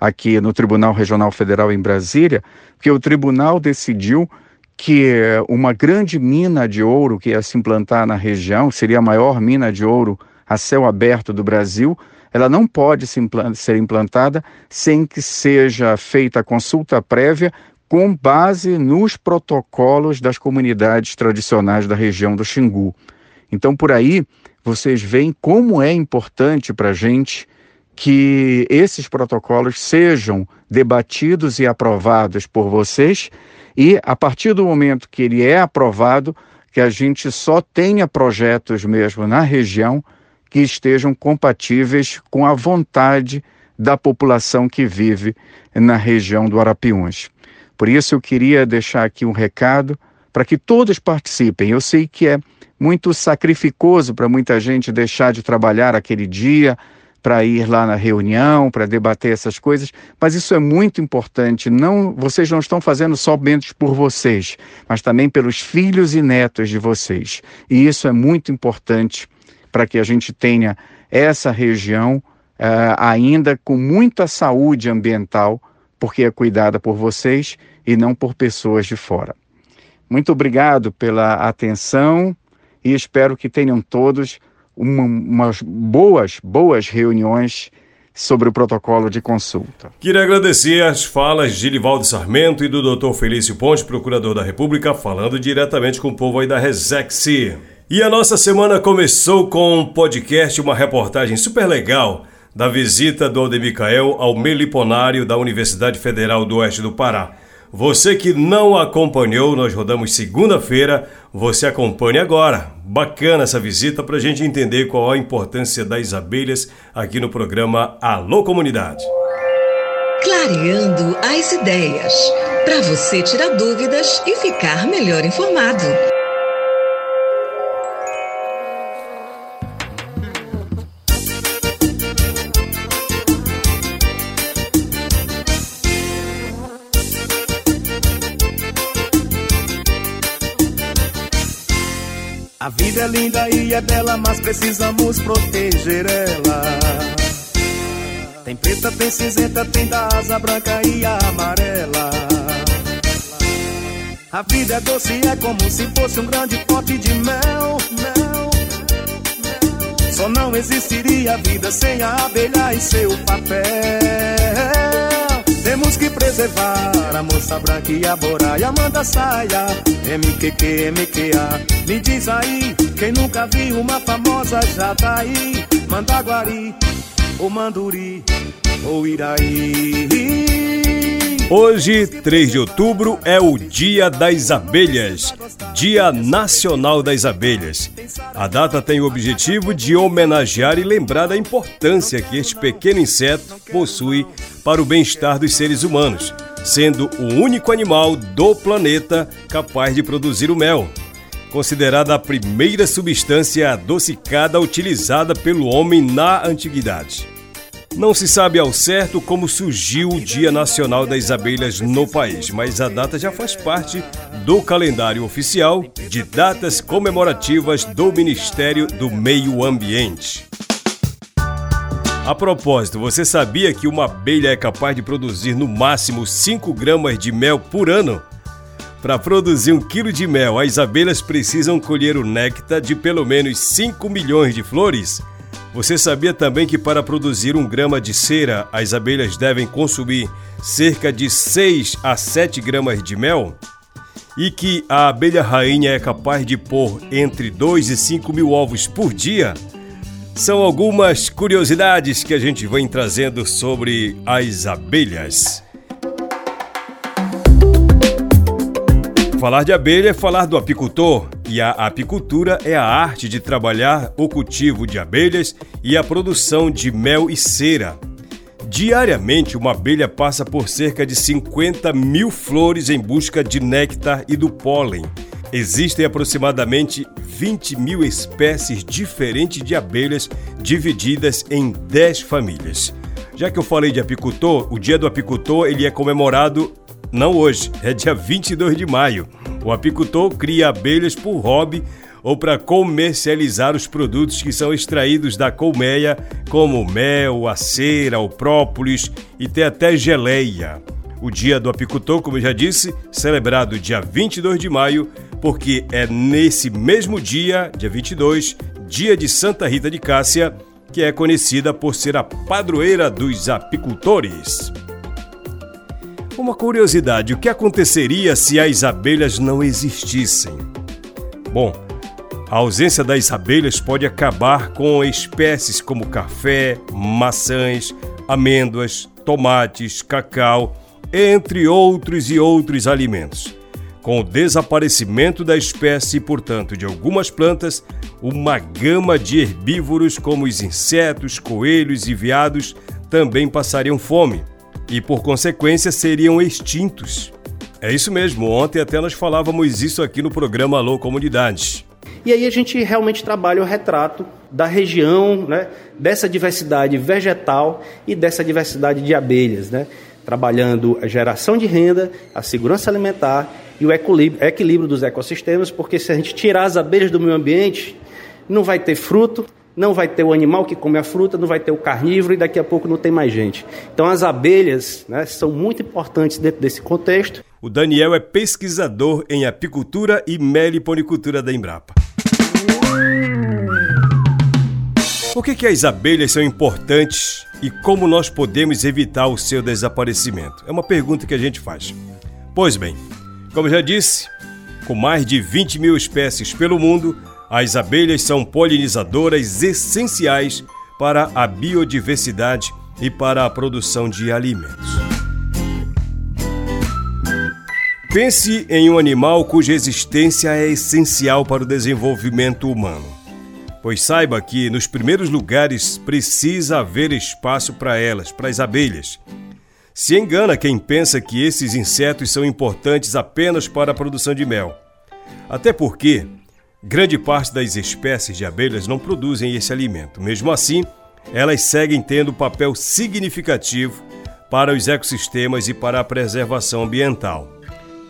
aqui no Tribunal Regional Federal em Brasília, porque o tribunal decidiu que uma grande mina de ouro que ia se implantar na região, seria a maior mina de ouro a céu aberto do Brasil, ela não pode ser implantada sem que seja feita a consulta prévia com base nos protocolos das comunidades tradicionais da região do Xingu. Então, por aí, vocês veem como é importante para a gente que esses protocolos sejam debatidos e aprovados por vocês e, a partir do momento que ele é aprovado, que a gente só tenha projetos mesmo na região que estejam compatíveis com a vontade da população que vive na região do Arapiuns. Por isso eu queria deixar aqui um recado para que todos participem. Eu sei que é muito sacrificoso para muita gente deixar de trabalhar aquele dia para ir lá na reunião, para debater essas coisas, mas isso é muito importante. Não, vocês não estão fazendo somente por vocês, mas também pelos filhos e netos de vocês. E isso é muito importante para que a gente tenha essa região uh, ainda com muita saúde ambiental porque é cuidada por vocês e não por pessoas de fora. Muito obrigado pela atenção e espero que tenham todos uma, umas boas, boas reuniões sobre o protocolo de consulta. Queria agradecer as falas de Livaldo Sarmento e do Dr. Felício Ponte, procurador da República, falando diretamente com o povo aí da Resex. E a nossa semana começou com um podcast, uma reportagem super legal da visita do Aldemicael ao Meliponário da Universidade Federal do Oeste do Pará. Você que não acompanhou, nós rodamos segunda-feira, você acompanhe agora. Bacana essa visita para a gente entender qual a importância das abelhas aqui no programa Alô Comunidade. Clareando as ideias, para você tirar dúvidas e ficar melhor informado. A vida é linda e é bela, mas precisamos proteger ela. Tem preta, tem cinzenta, tem da asa branca e amarela. A vida é doce, é como se fosse um grande pote de mel, mel. Só não existiria vida sem a abelha e seu papel. Temos que preservar a moça branca e a bora e a manda saia. MQQ, MQA. Me diz aí, quem nunca viu uma famosa jataí? Mandaguari, ou Manduri, ou Iraí. Hoje, 3 de outubro, é o Dia das Abelhas, Dia Nacional das Abelhas. A data tem o objetivo de homenagear e lembrar da importância que este pequeno inseto possui para o bem-estar dos seres humanos, sendo o único animal do planeta capaz de produzir o mel. Considerada a primeira substância adocicada utilizada pelo homem na antiguidade. Não se sabe ao certo como surgiu o Dia Nacional das Abelhas no país, mas a data já faz parte do calendário oficial de datas comemorativas do Ministério do Meio Ambiente. A propósito, você sabia que uma abelha é capaz de produzir no máximo 5 gramas de mel por ano? Para produzir um quilo de mel, as abelhas precisam colher o néctar de pelo menos 5 milhões de flores? Você sabia também que para produzir um grama de cera, as abelhas devem consumir cerca de 6 a 7 gramas de mel? E que a abelha rainha é capaz de pôr entre 2 e 5 mil ovos por dia? São algumas curiosidades que a gente vem trazendo sobre as abelhas. Falar de abelha é falar do apicultor, e a apicultura é a arte de trabalhar o cultivo de abelhas e a produção de mel e cera. Diariamente, uma abelha passa por cerca de 50 mil flores em busca de néctar e do pólen. existem aproximadamente 20 mil espécies diferentes de abelhas divididas em 10 famílias. Já que eu falei de apicultor, o dia do apicultor ele é comemorado não hoje, é dia 22 de maio. O apicultor cria abelhas por hobby ou para comercializar os produtos que são extraídos da colmeia, como mel, a cera, o própolis e tem até geleia. O Dia do Apicultor, como eu já disse, celebrado dia 22 de maio, porque é nesse mesmo dia, dia 22, dia de Santa Rita de Cássia, que é conhecida por ser a padroeira dos apicultores. Uma curiosidade: o que aconteceria se as abelhas não existissem? Bom, a ausência das abelhas pode acabar com espécies como café, maçãs, amêndoas, tomates, cacau, entre outros e outros alimentos. Com o desaparecimento da espécie e, portanto, de algumas plantas, uma gama de herbívoros como os insetos, coelhos e veados também passariam fome e, por consequência, seriam extintos. É isso mesmo, ontem até nós falávamos isso aqui no programa Alô Comunidades. E aí a gente realmente trabalha o retrato da região, né, dessa diversidade vegetal e dessa diversidade de abelhas, né, trabalhando a geração de renda, a segurança alimentar e o equilíbrio dos ecossistemas, porque se a gente tirar as abelhas do meio ambiente, não vai ter fruto, não vai ter o animal que come a fruta, não vai ter o carnívoro e daqui a pouco não tem mais gente. Então as abelhas né, são muito importantes dentro desse contexto. O Daniel é pesquisador em apicultura e meliponicultura da Embrapa. Por que, que as abelhas são importantes e como nós podemos evitar o seu desaparecimento? É uma pergunta que a gente faz. Pois bem, como já disse, com mais de 20 mil espécies pelo mundo, as abelhas são polinizadoras essenciais para a biodiversidade e para a produção de alimentos. Pense em um animal cuja existência é essencial para o desenvolvimento humano. Pois saiba que nos primeiros lugares precisa haver espaço para elas, para as abelhas. Se engana quem pensa que esses insetos são importantes apenas para a produção de mel. Até porque Grande parte das espécies de abelhas não produzem esse alimento. Mesmo assim, elas seguem tendo papel significativo para os ecossistemas e para a preservação ambiental.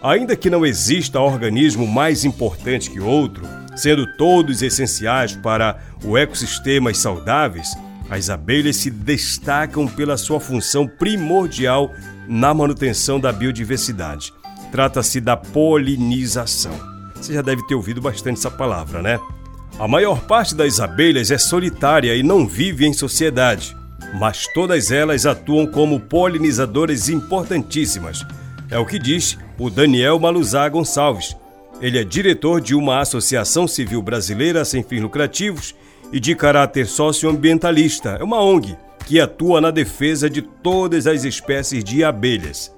Ainda que não exista organismo mais importante que outro, sendo todos essenciais para o ecossistemas saudáveis, as abelhas se destacam pela sua função primordial na manutenção da biodiversidade. Trata-se da polinização. Você já deve ter ouvido bastante essa palavra, né? A maior parte das abelhas é solitária e não vive em sociedade, mas todas elas atuam como polinizadoras importantíssimas. É o que diz o Daniel Maluzá Gonçalves. Ele é diretor de uma associação civil brasileira sem fins lucrativos e de caráter socioambientalista. É uma ONG que atua na defesa de todas as espécies de abelhas.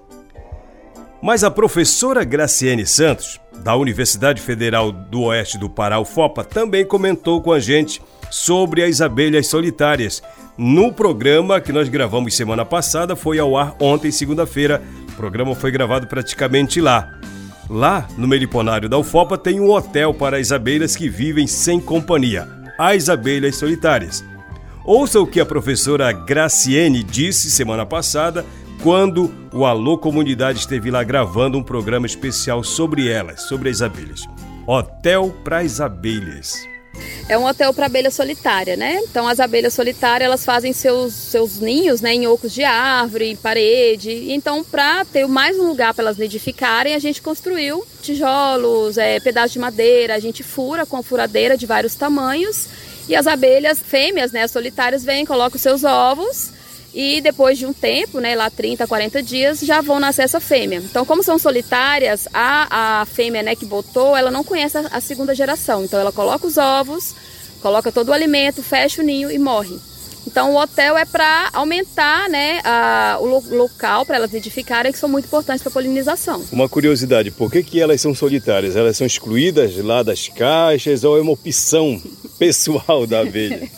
Mas a professora Graciene Santos, da Universidade Federal do Oeste do Pará, UFOPA, também comentou com a gente sobre as abelhas solitárias. No programa que nós gravamos semana passada, foi ao ar ontem, segunda-feira. O programa foi gravado praticamente lá. Lá, no Meliponário da UFOPA, tem um hotel para as abelhas que vivem sem companhia, as abelhas solitárias. Ouça o que a professora Graciene disse semana passada quando o Alô Comunidade esteve lá gravando um programa especial sobre elas, sobre as abelhas. Hotel para as Abelhas. É um hotel para abelha solitária, né? Então as abelhas solitárias elas fazem seus, seus ninhos, né, em ocos de árvore, em parede. Então para ter mais um lugar para elas nidificarem, a gente construiu tijolos, é, pedaços de madeira. A gente fura com furadeira de vários tamanhos e as abelhas fêmeas, né, solitárias, vêm, colocam seus ovos e depois de um tempo, né, lá 30, 40 dias, já vão nascer essa fêmea. Então, como são solitárias, a, a fêmea né, que botou, ela não conhece a, a segunda geração. Então, ela coloca os ovos, coloca todo o alimento, fecha o ninho e morre. Então o hotel é para aumentar né, a, o lo local para elas nidificarem, que são muito importantes para a polinização. Uma curiosidade, por que, que elas são solitárias? Elas são excluídas lá das caixas ou é uma opção pessoal da abelha?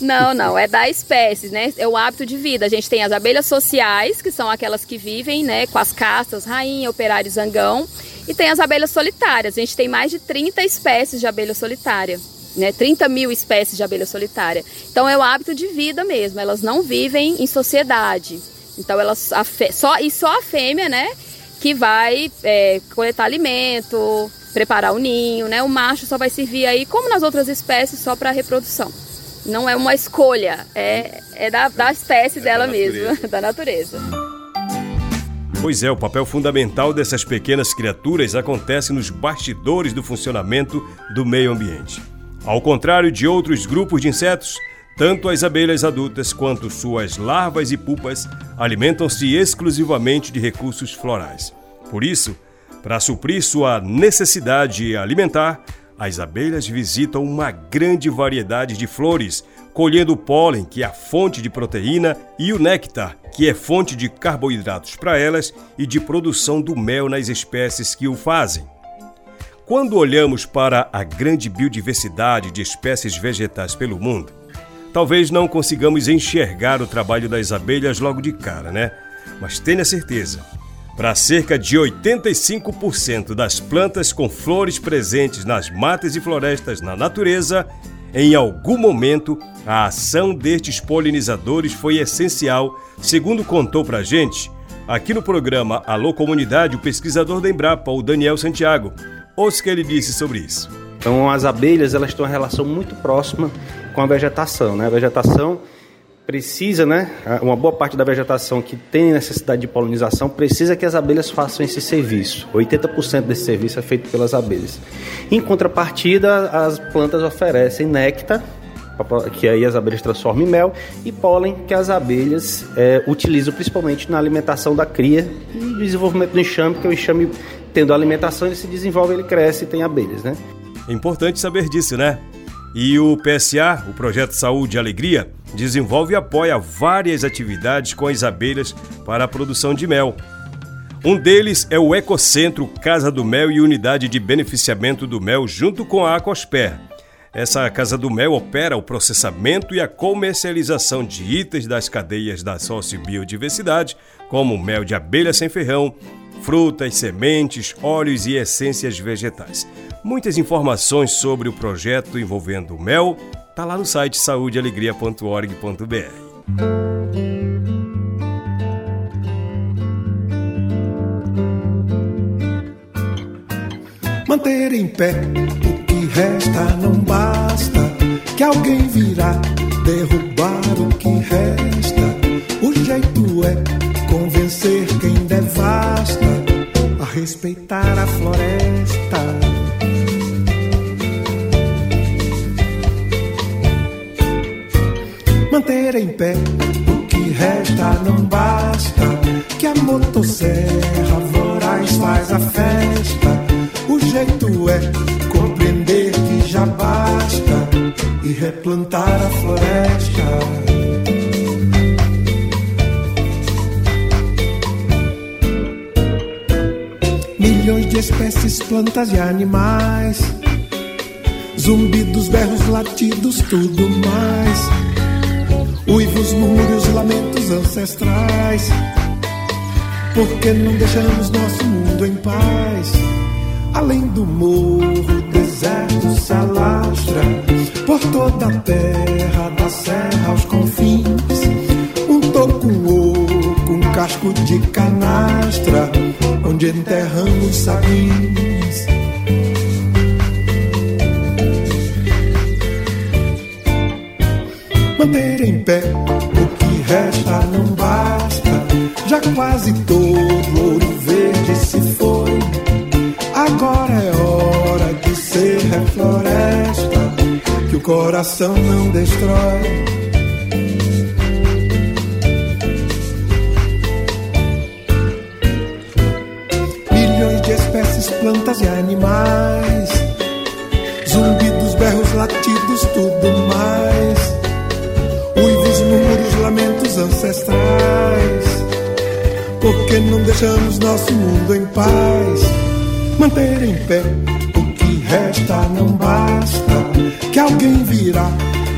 não, não, é da espécie, né? É o hábito de vida. A gente tem as abelhas sociais, que são aquelas que vivem né, com as castas, rainha, operário, zangão. E tem as abelhas solitárias. A gente tem mais de 30 espécies de abelha solitária né, 30 mil espécies de abelha solitária. Então é o hábito de vida mesmo, elas não vivem em sociedade. Então elas só e só a fêmea, né, que vai é, coletar alimento, preparar o ninho, né? O macho só vai servir aí, como nas outras espécies, só para reprodução. Não é uma escolha, é, é da, da espécie é dela da mesma, da natureza. Pois é, o papel fundamental dessas pequenas criaturas acontece nos bastidores do funcionamento do meio ambiente. Ao contrário de outros grupos de insetos, tanto as abelhas adultas quanto suas larvas e pupas alimentam-se exclusivamente de recursos florais. Por isso, para suprir sua necessidade alimentar, as abelhas visitam uma grande variedade de flores, colhendo o pólen, que é a fonte de proteína, e o néctar, que é fonte de carboidratos para elas e de produção do mel nas espécies que o fazem. Quando olhamos para a grande biodiversidade de espécies vegetais pelo mundo, talvez não consigamos enxergar o trabalho das abelhas logo de cara, né? Mas tenha certeza, para cerca de 85% das plantas com flores presentes nas matas e florestas na natureza, em algum momento a ação destes polinizadores foi essencial, segundo contou pra gente aqui no programa Alô Comunidade o pesquisador da Embrapa, o Daniel Santiago. Ouça o que ele disse sobre isso. Então, as abelhas elas têm uma relação muito próxima com a vegetação. Né? A vegetação precisa, né? Uma boa parte da vegetação que tem necessidade de polinização precisa que as abelhas façam esse serviço. 80% desse serviço é feito pelas abelhas. Em contrapartida, as plantas oferecem néctar, que aí as abelhas transformam em mel, e pólen, que as abelhas é, utilizam principalmente na alimentação da cria e desenvolvimento do enxame, que o enxame tendo alimentação, ele se desenvolve, ele cresce e tem abelhas, né? É importante saber disso, né? E o PSA, o Projeto Saúde e Alegria, desenvolve e apoia várias atividades com as abelhas para a produção de mel. Um deles é o Ecocentro Casa do Mel e Unidade de Beneficiamento do Mel, junto com a Aquasper. Essa Casa do Mel opera o processamento e a comercialização de itens das cadeias da sociobiodiversidade, como mel de abelha sem ferrão, frutas, sementes, óleos e essências vegetais. Muitas informações sobre o projeto envolvendo o mel tá lá no site saudealegria.org.br. Manter em pé o que resta não basta, que alguém virá derrubar o que resta. O jeito é convencer quem devasta respeitar a floresta. Manter em pé o que resta não basta. Que a motosserra voraz faz a festa. O jeito é compreender que já basta e replantar a floresta. milhões de espécies, plantas e animais. Zumbidos, berros, latidos, tudo mais. Uivos, murmúrios, lamentos ancestrais. Por que não deixamos nosso mundo em paz? Além do morro, deserto se alastra por toda a terra, da serra aos confins. Um toco, um oco, um casco de canastra onde enterramos sabins. Manter em pé o que resta não basta, já quase todo ouro verde se foi. Agora é hora de ser refloresta, que o coração não destrói. plantas e animais, zumbidos, berros, latidos, tudo mais. Ancestrais. Porque não deixamos nosso mundo em paz. Manter em pé o que resta não basta. Que alguém virá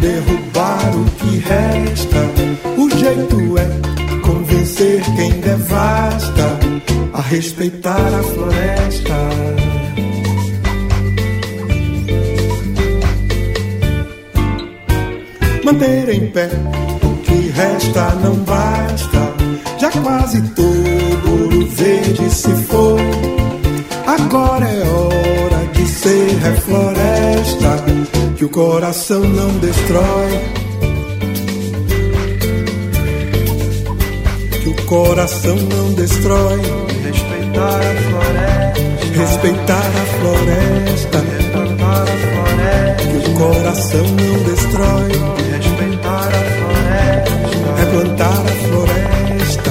derrubar o que resta. O jeito é convencer quem devasta a respeitar a floresta. Manter em pé resta não basta. Já quase todo ouro verde se foi. Agora é hora de ser refloresta que o coração não destrói. Que o coração não destrói. Respeitar a floresta. Respeitar a floresta. Replantar a floresta. Que o coração não destrói. Respeitar a floresta.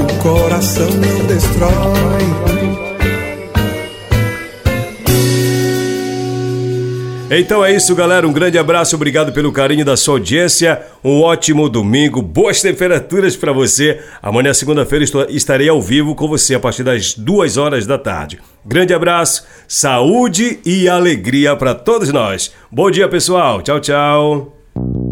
O coração não destrói. Então é isso, galera. Um grande abraço, obrigado pelo carinho da sua audiência. Um ótimo domingo, boas temperaturas para você. Amanhã, segunda-feira, estarei ao vivo com você a partir das duas horas da tarde. Grande abraço, saúde e alegria para todos nós. Bom dia, pessoal. Tchau, tchau.